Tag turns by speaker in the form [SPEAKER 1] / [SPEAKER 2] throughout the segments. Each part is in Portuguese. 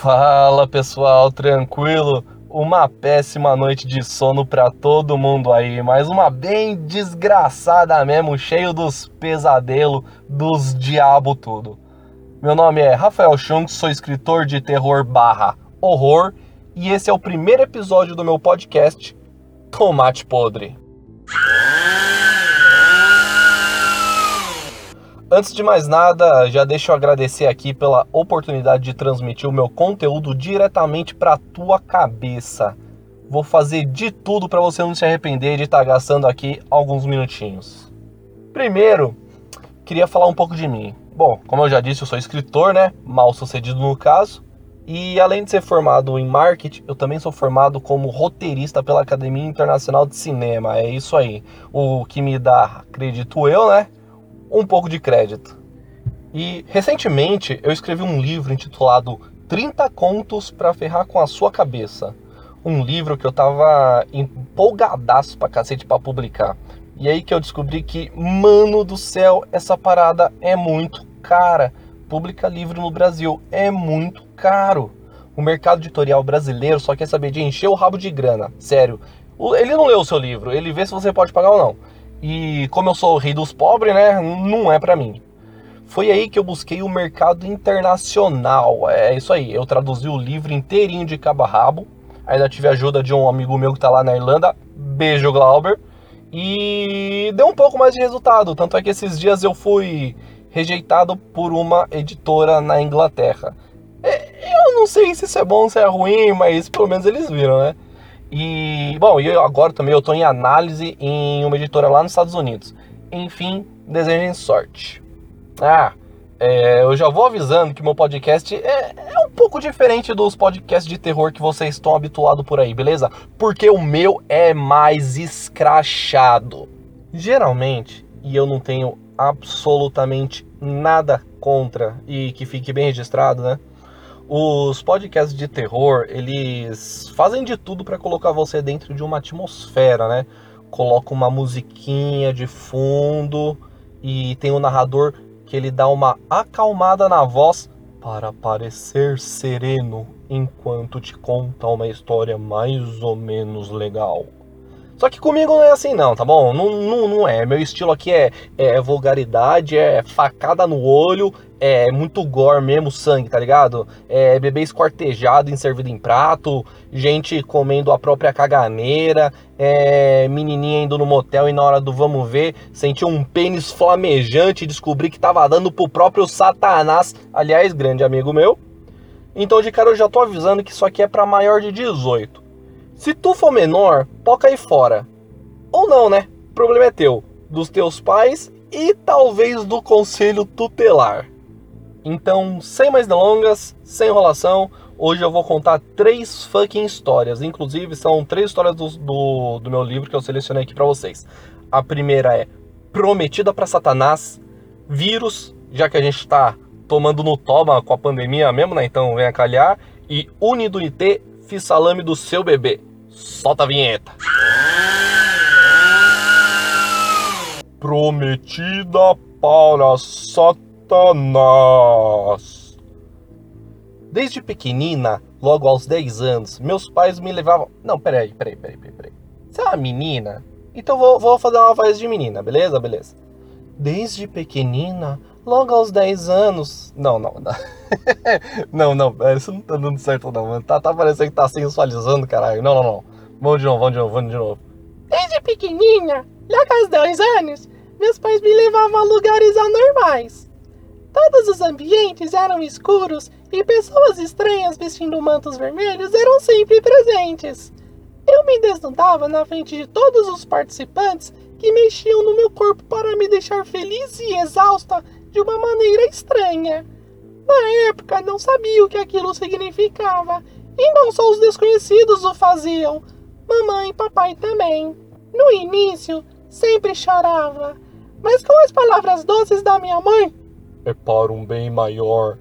[SPEAKER 1] Fala pessoal, tranquilo? Uma péssima noite de sono pra todo mundo aí, mas uma bem desgraçada mesmo, cheio dos pesadelos, dos diabo tudo. Meu nome é Rafael Chung, sou escritor de terror barra horror e esse é o primeiro episódio do meu podcast Tomate Podre. Antes de mais nada, já deixo eu agradecer aqui pela oportunidade de transmitir o meu conteúdo diretamente para tua cabeça. Vou fazer de tudo para você não se arrepender de estar tá gastando aqui alguns minutinhos. Primeiro, queria falar um pouco de mim. Bom, como eu já disse, eu sou escritor, né? Mal sucedido no caso. E além de ser formado em marketing, eu também sou formado como roteirista pela Academia Internacional de Cinema. É isso aí. O que me dá, acredito eu, né? Um pouco de crédito. E recentemente eu escrevi um livro intitulado 30 Contos para Ferrar com a Sua Cabeça. Um livro que eu tava empolgadaço pra cacete pra publicar. E aí que eu descobri que, mano do céu, essa parada é muito cara. Publicar livro no Brasil é muito caro. O mercado editorial brasileiro só quer saber de encher o rabo de grana. Sério. Ele não leu o seu livro, ele vê se você pode pagar ou não. E como eu sou o rei dos pobres, né, não é para mim. Foi aí que eu busquei o mercado internacional. É isso aí, eu traduzi o livro inteirinho de cabo a rabo. Ainda tive a ajuda de um amigo meu que tá lá na Irlanda. Beijo, Glauber. E deu um pouco mais de resultado. Tanto é que esses dias eu fui rejeitado por uma editora na Inglaterra. É, eu não sei se isso é bom ou se é ruim, mas pelo menos eles viram, né? E, bom, e agora também eu estou em análise em uma editora lá nos Estados Unidos. Enfim, desejem sorte. Ah, é, eu já vou avisando que meu podcast é, é, um pouco diferente dos podcasts de terror que vocês estão habituados por aí, beleza? Porque o meu é mais escrachado. Geralmente, e eu não tenho absolutamente nada contra, e que fique bem registrado, né? Os podcasts de terror, eles fazem de tudo para colocar você dentro de uma atmosfera, né? Coloca uma musiquinha de fundo e tem um narrador que ele dá uma acalmada na voz para parecer sereno enquanto te conta uma história mais ou menos legal. Só que comigo não é assim não, tá bom? Não, não, não é. Meu estilo aqui é, é vulgaridade, é facada no olho, é muito gore mesmo, sangue, tá ligado? É bebê esquartejado em servido em prato, gente comendo a própria caganeira, é menininha indo no motel e na hora do vamos ver, sentiu um pênis flamejante e descobri que tava dando pro próprio Satanás, aliás, grande amigo meu. Então de cara eu já tô avisando que isso aqui é para maior de 18. Se tu for menor, pode cair fora. Ou não, né? O problema é teu, dos teus pais e talvez do conselho tutelar. Então, sem mais delongas, sem enrolação, hoje eu vou contar três fucking histórias. Inclusive, são três histórias do, do, do meu livro que eu selecionei aqui para vocês. A primeira é Prometida para Satanás, Vírus, já que a gente tá tomando no toma com a pandemia mesmo, né? Então vem a calhar. E Unidunité, fiz salame do seu bebê. Solta a vinheta. Prometida para Satanás. Desde pequenina, logo aos 10 anos, meus pais me levavam. Não, peraí, peraí, peraí, peraí. peraí. Você é uma menina? Então vou, vou fazer uma voz de menina, beleza? Beleza. Desde pequenina, logo aos 10 anos. Não, não, não. não, não, isso não tá dando certo, não. Tá, tá parecendo que tá sensualizando, caralho. Não, não, não. Vamos de novo, vamos de novo, vamos de novo.
[SPEAKER 2] Desde pequenininha, logo aos 10 anos, meus pais me levavam a lugares anormais. Todos os ambientes eram escuros e pessoas estranhas vestindo mantos vermelhos eram sempre presentes. Eu me desnudava na frente de todos os participantes que mexiam no meu corpo para me deixar feliz e exausta de uma maneira estranha. Na época não sabia o que aquilo significava, e não só os desconhecidos o faziam, mamãe e papai também. No início, sempre chorava, mas com as palavras doces da minha mãe,
[SPEAKER 1] é para um bem maior,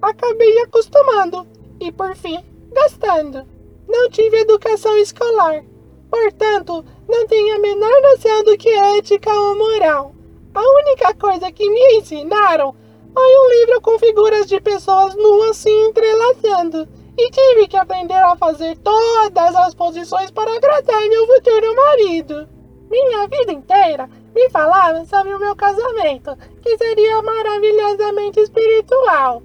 [SPEAKER 2] acabei acostumando e, por fim, gastando. Não tive educação escolar, portanto, não tenho a menor noção do que é ética ou moral. A única coisa que me ensinaram foi um livro com figuras de pessoas nuas se entrelaçando e tive que aprender a fazer todas as posições para agradar meu futuro marido. Minha vida inteira me falavam sobre o meu casamento, que seria maravilhosamente espiritual.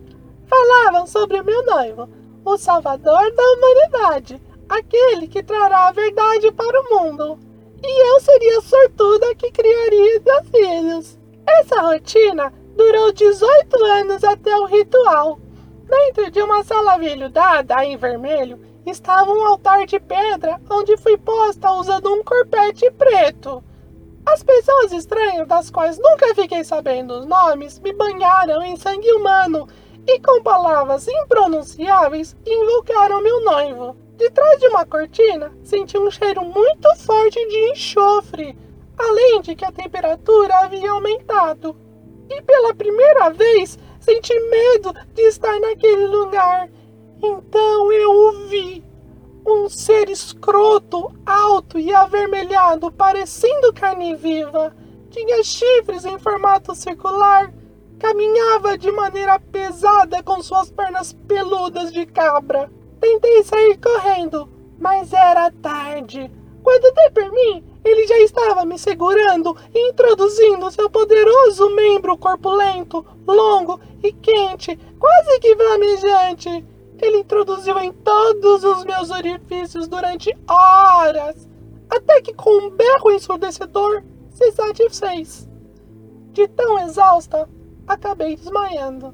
[SPEAKER 2] Falavam sobre o meu noivo, o salvador da humanidade, aquele que trará a verdade para o mundo. E eu seria a sortuda que criaria seus filhos. Essa rotina durou 18 anos até o ritual. Dentro de uma sala velhudada em vermelho estava um altar de pedra onde fui posta usando um corpete preto. As pessoas estranhas, das quais nunca fiquei sabendo os nomes, me banharam em sangue humano e com palavras impronunciáveis invocaram meu noivo. De trás de uma cortina, senti um cheiro muito forte de enxofre, além de que a temperatura havia aumentado. E pela primeira vez senti medo de estar naquele lugar. Então eu o vi. Um ser escroto, alto e avermelhado, parecendo carne viva. Tinha chifres em formato circular. Caminhava de maneira pesada com suas pernas peludas de cabra. Tentei sair correndo, mas era tarde. Quando dei por mim, ele já estava me segurando e introduzindo seu poderoso membro corpulento, longo e quente, quase que flamejante. Ele introduziu em todos os meus orifícios durante horas, até que com um berro ensurdecedor se satisfez. De tão exausta, acabei desmaiando.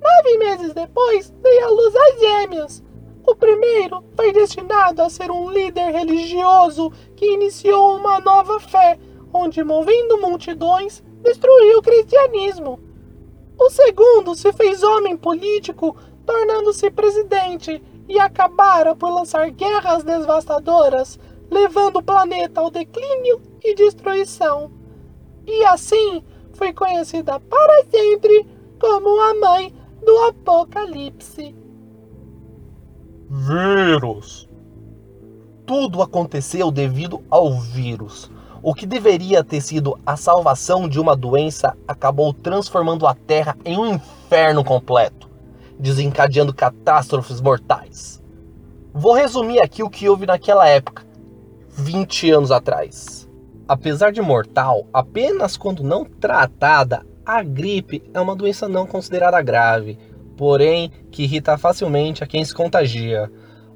[SPEAKER 2] Nove meses depois, dei à luz a gêmeos, o primeiro foi destinado a ser um líder religioso que iniciou uma nova fé, onde, movendo multidões, destruiu o cristianismo. O segundo se fez homem político, tornando-se presidente, e acabara por lançar guerras devastadoras, levando o planeta ao declínio e destruição. E assim foi conhecida para sempre como a mãe do Apocalipse.
[SPEAKER 1] Vírus. Tudo aconteceu devido ao vírus. O que deveria ter sido a salvação de uma doença acabou transformando a Terra em um inferno completo, desencadeando catástrofes mortais. Vou resumir aqui o que houve naquela época, 20 anos atrás. Apesar de mortal, apenas quando não tratada, a gripe é uma doença não considerada grave porém que irrita facilmente a quem se contagia.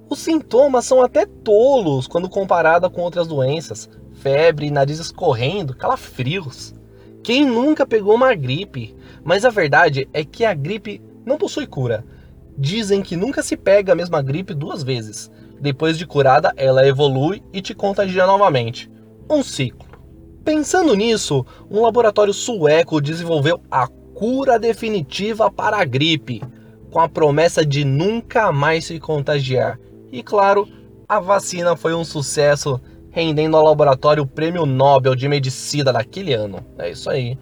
[SPEAKER 1] Os sintomas são até tolos quando comparada com outras doenças, febre, nariz escorrendo, calafrios. Quem nunca pegou uma gripe? Mas a verdade é que a gripe não possui cura. Dizem que nunca se pega a mesma gripe duas vezes. Depois de curada, ela evolui e te contagia novamente. Um ciclo. Pensando nisso, um laboratório sueco desenvolveu a cura definitiva para a gripe, com a promessa de nunca mais se contagiar. E claro, a vacina foi um sucesso, rendendo ao laboratório o Prêmio Nobel de Medicina daquele ano. É isso aí.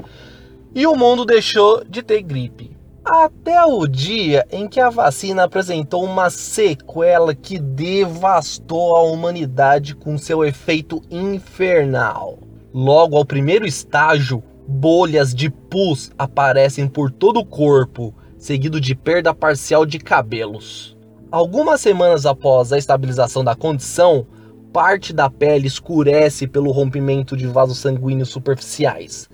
[SPEAKER 1] E o mundo deixou de ter gripe. Até o dia em que a vacina apresentou uma sequela que devastou a humanidade com seu efeito infernal. Logo ao primeiro estágio, bolhas de pus aparecem por todo o corpo, seguido de perda parcial de cabelos. Algumas semanas após a estabilização da condição, parte da pele escurece pelo rompimento de vasos sanguíneos superficiais.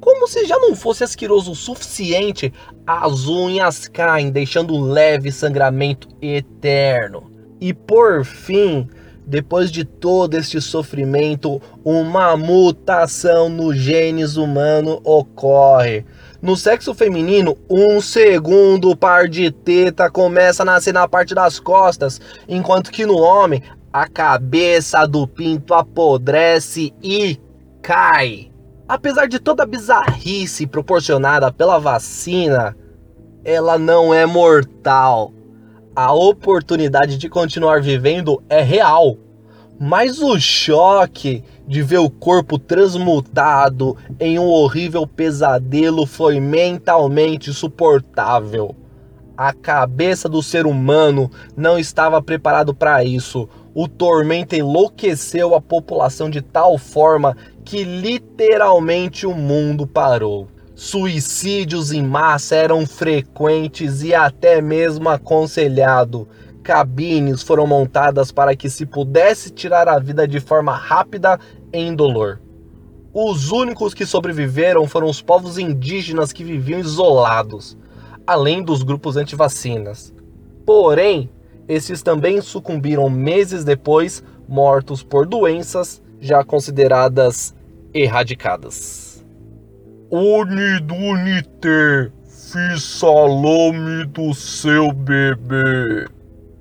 [SPEAKER 1] Como se já não fosse asqueroso o suficiente, as unhas caem, deixando um leve sangramento eterno. E por fim, depois de todo este sofrimento, uma mutação no genes humano ocorre. No sexo feminino, um segundo par de teta começa a nascer na parte das costas, enquanto que no homem, a cabeça do pinto apodrece e cai. Apesar de toda a bizarrice proporcionada pela vacina, ela não é mortal a oportunidade de continuar vivendo é real. Mas o choque de ver o corpo transmutado em um horrível pesadelo foi mentalmente suportável. A cabeça do ser humano não estava preparado para isso. O tormento enlouqueceu a população de tal forma que literalmente o mundo parou. Suicídios em massa eram frequentes e até mesmo aconselhado. Cabines foram montadas para que se pudesse tirar a vida de forma rápida e indolor. Os únicos que sobreviveram foram os povos indígenas que viviam isolados, além dos grupos antivacinas. Porém, esses também sucumbiram meses depois, mortos por doenças já consideradas erradicadas.
[SPEAKER 3] Unido uniter, fiz salame do seu bebê.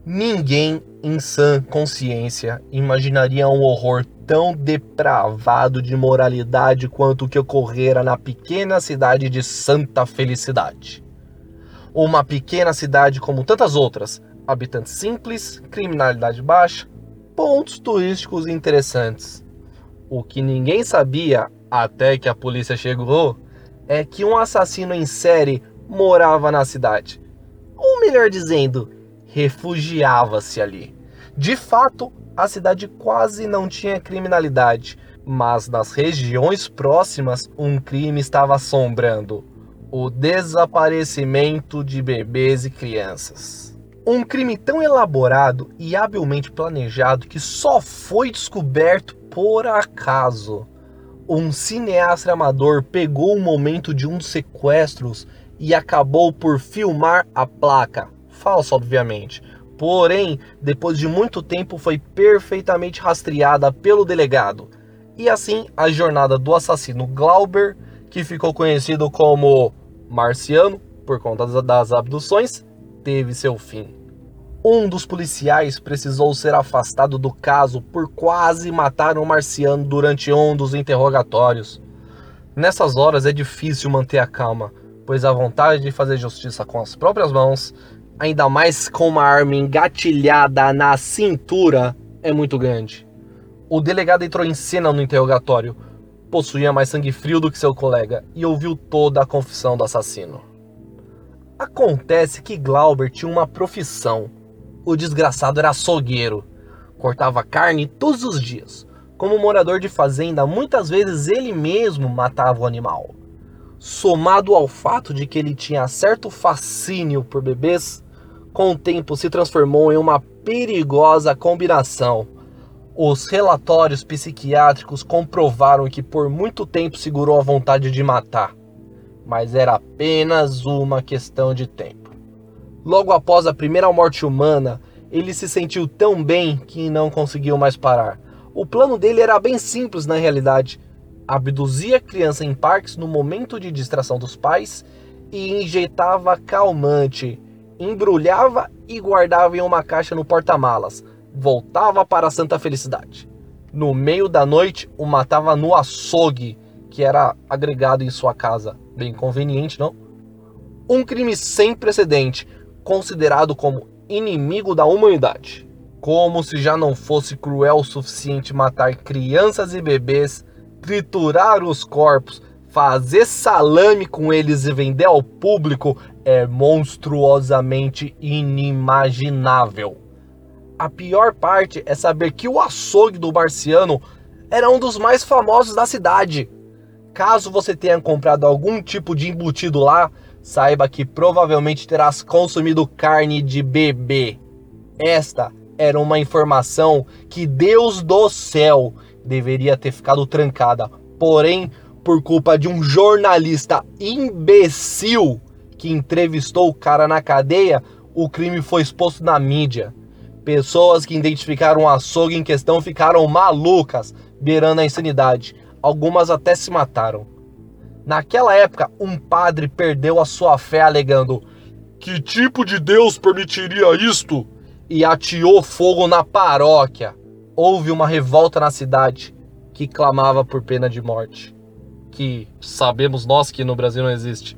[SPEAKER 1] Ninguém em sã consciência imaginaria um horror tão depravado de moralidade quanto o que ocorrera na pequena cidade de Santa Felicidade. Uma pequena cidade como tantas outras, habitantes simples, criminalidade baixa, pontos turísticos interessantes. O que ninguém sabia, até que a polícia chegou, é que um assassino em série morava na cidade. Ou melhor dizendo, refugiava-se ali. De fato, a cidade quase não tinha criminalidade, mas nas regiões próximas um crime estava assombrando: o desaparecimento de bebês e crianças. Um crime tão elaborado e habilmente planejado que só foi descoberto por acaso. Um cineasta amador pegou o momento de um dos sequestros e acabou por filmar a placa. Falsa, obviamente. Porém, depois de muito tempo foi perfeitamente rastreada pelo delegado. E assim, a jornada do assassino Glauber, que ficou conhecido como Marciano por conta das abduções, teve seu fim. Um dos policiais precisou ser afastado do caso por quase matar um marciano durante um dos interrogatórios. Nessas horas é difícil manter a calma, pois a vontade de fazer justiça com as próprias mãos, ainda mais com uma arma engatilhada na cintura, é muito grande. O delegado entrou em cena no interrogatório, possuía mais sangue frio do que seu colega e ouviu toda a confissão do assassino. Acontece que Glauber tinha uma profissão o desgraçado era açougueiro. Cortava carne todos os dias. Como morador de fazenda, muitas vezes ele mesmo matava o animal. Somado ao fato de que ele tinha certo fascínio por bebês, com o tempo se transformou em uma perigosa combinação. Os relatórios psiquiátricos comprovaram que por muito tempo segurou a vontade de matar, mas era apenas uma questão de tempo. Logo após a primeira morte humana, ele se sentiu tão bem que não conseguiu mais parar. O plano dele era bem simples na realidade. Abduzia a criança em parques no momento de distração dos pais e injetava calmante, embrulhava e guardava em uma caixa no porta-malas. Voltava para a Santa Felicidade. No meio da noite, o matava no açougue, que era agregado em sua casa. Bem conveniente, não? Um crime sem precedente, considerado como inimigo da humanidade. Como se já não fosse cruel o suficiente matar crianças e bebês, triturar os corpos, fazer salame com eles e vender ao público é monstruosamente inimaginável. A pior parte é saber que o açougue do marciano era um dos mais famosos da cidade. Caso você tenha comprado algum tipo de embutido lá, saiba que provavelmente terás consumido carne de bebê. Esta era uma informação que Deus do céu deveria ter ficado trancada, porém, por culpa de um jornalista imbecil que entrevistou o cara na cadeia, o crime foi exposto na mídia. Pessoas que identificaram o açougue em questão ficaram malucas, beirando a insanidade. Algumas até se mataram. Naquela época, um padre perdeu a sua fé alegando: Que tipo de Deus permitiria isto? E ateou fogo na paróquia. Houve uma revolta na cidade que clamava por pena de morte. Que sabemos nós que no Brasil não existe.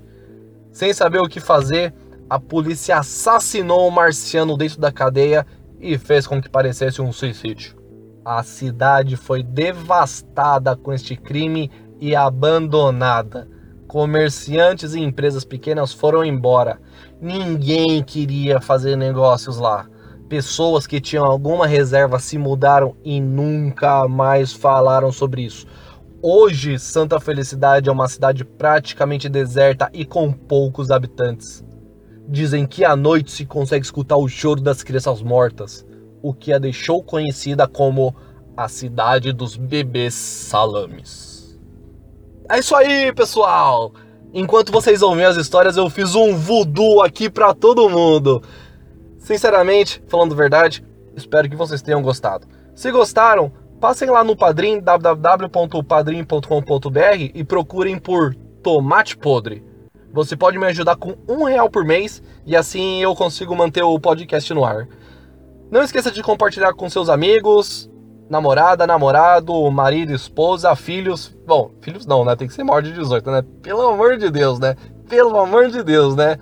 [SPEAKER 1] Sem saber o que fazer, a polícia assassinou o marciano dentro da cadeia e fez com que parecesse um suicídio. A cidade foi devastada com este crime e abandonada. Comerciantes e empresas pequenas foram embora. Ninguém queria fazer negócios lá. Pessoas que tinham alguma reserva se mudaram e nunca mais falaram sobre isso. Hoje, Santa Felicidade é uma cidade praticamente deserta e com poucos habitantes. Dizem que à noite se consegue escutar o choro das crianças mortas, o que a deixou conhecida como a cidade dos bebês salames. É isso aí, pessoal! Enquanto vocês ouvem as histórias, eu fiz um voodoo aqui para todo mundo. Sinceramente, falando verdade, espero que vocês tenham gostado. Se gostaram, passem lá no Padrim, www.padrim.com.br e procurem por Tomate Podre. Você pode me ajudar com um real por mês e assim eu consigo manter o podcast no ar. Não esqueça de compartilhar com seus amigos, namorada, namorado, marido, esposa, filhos. Bom, filhos não, né? Tem que ser maior de 18, né? Pelo amor de Deus, né? Pelo amor de Deus, né?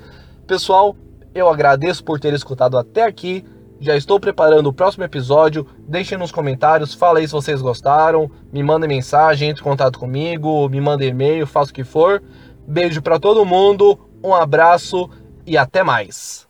[SPEAKER 1] Pessoal, eu agradeço por ter escutado até aqui. Já estou preparando o próximo episódio. Deixem nos comentários, fala aí se vocês gostaram. Me mandem mensagem, entre em contato comigo, me mandem e-mail, faça o que for. Beijo para todo mundo, um abraço e até mais.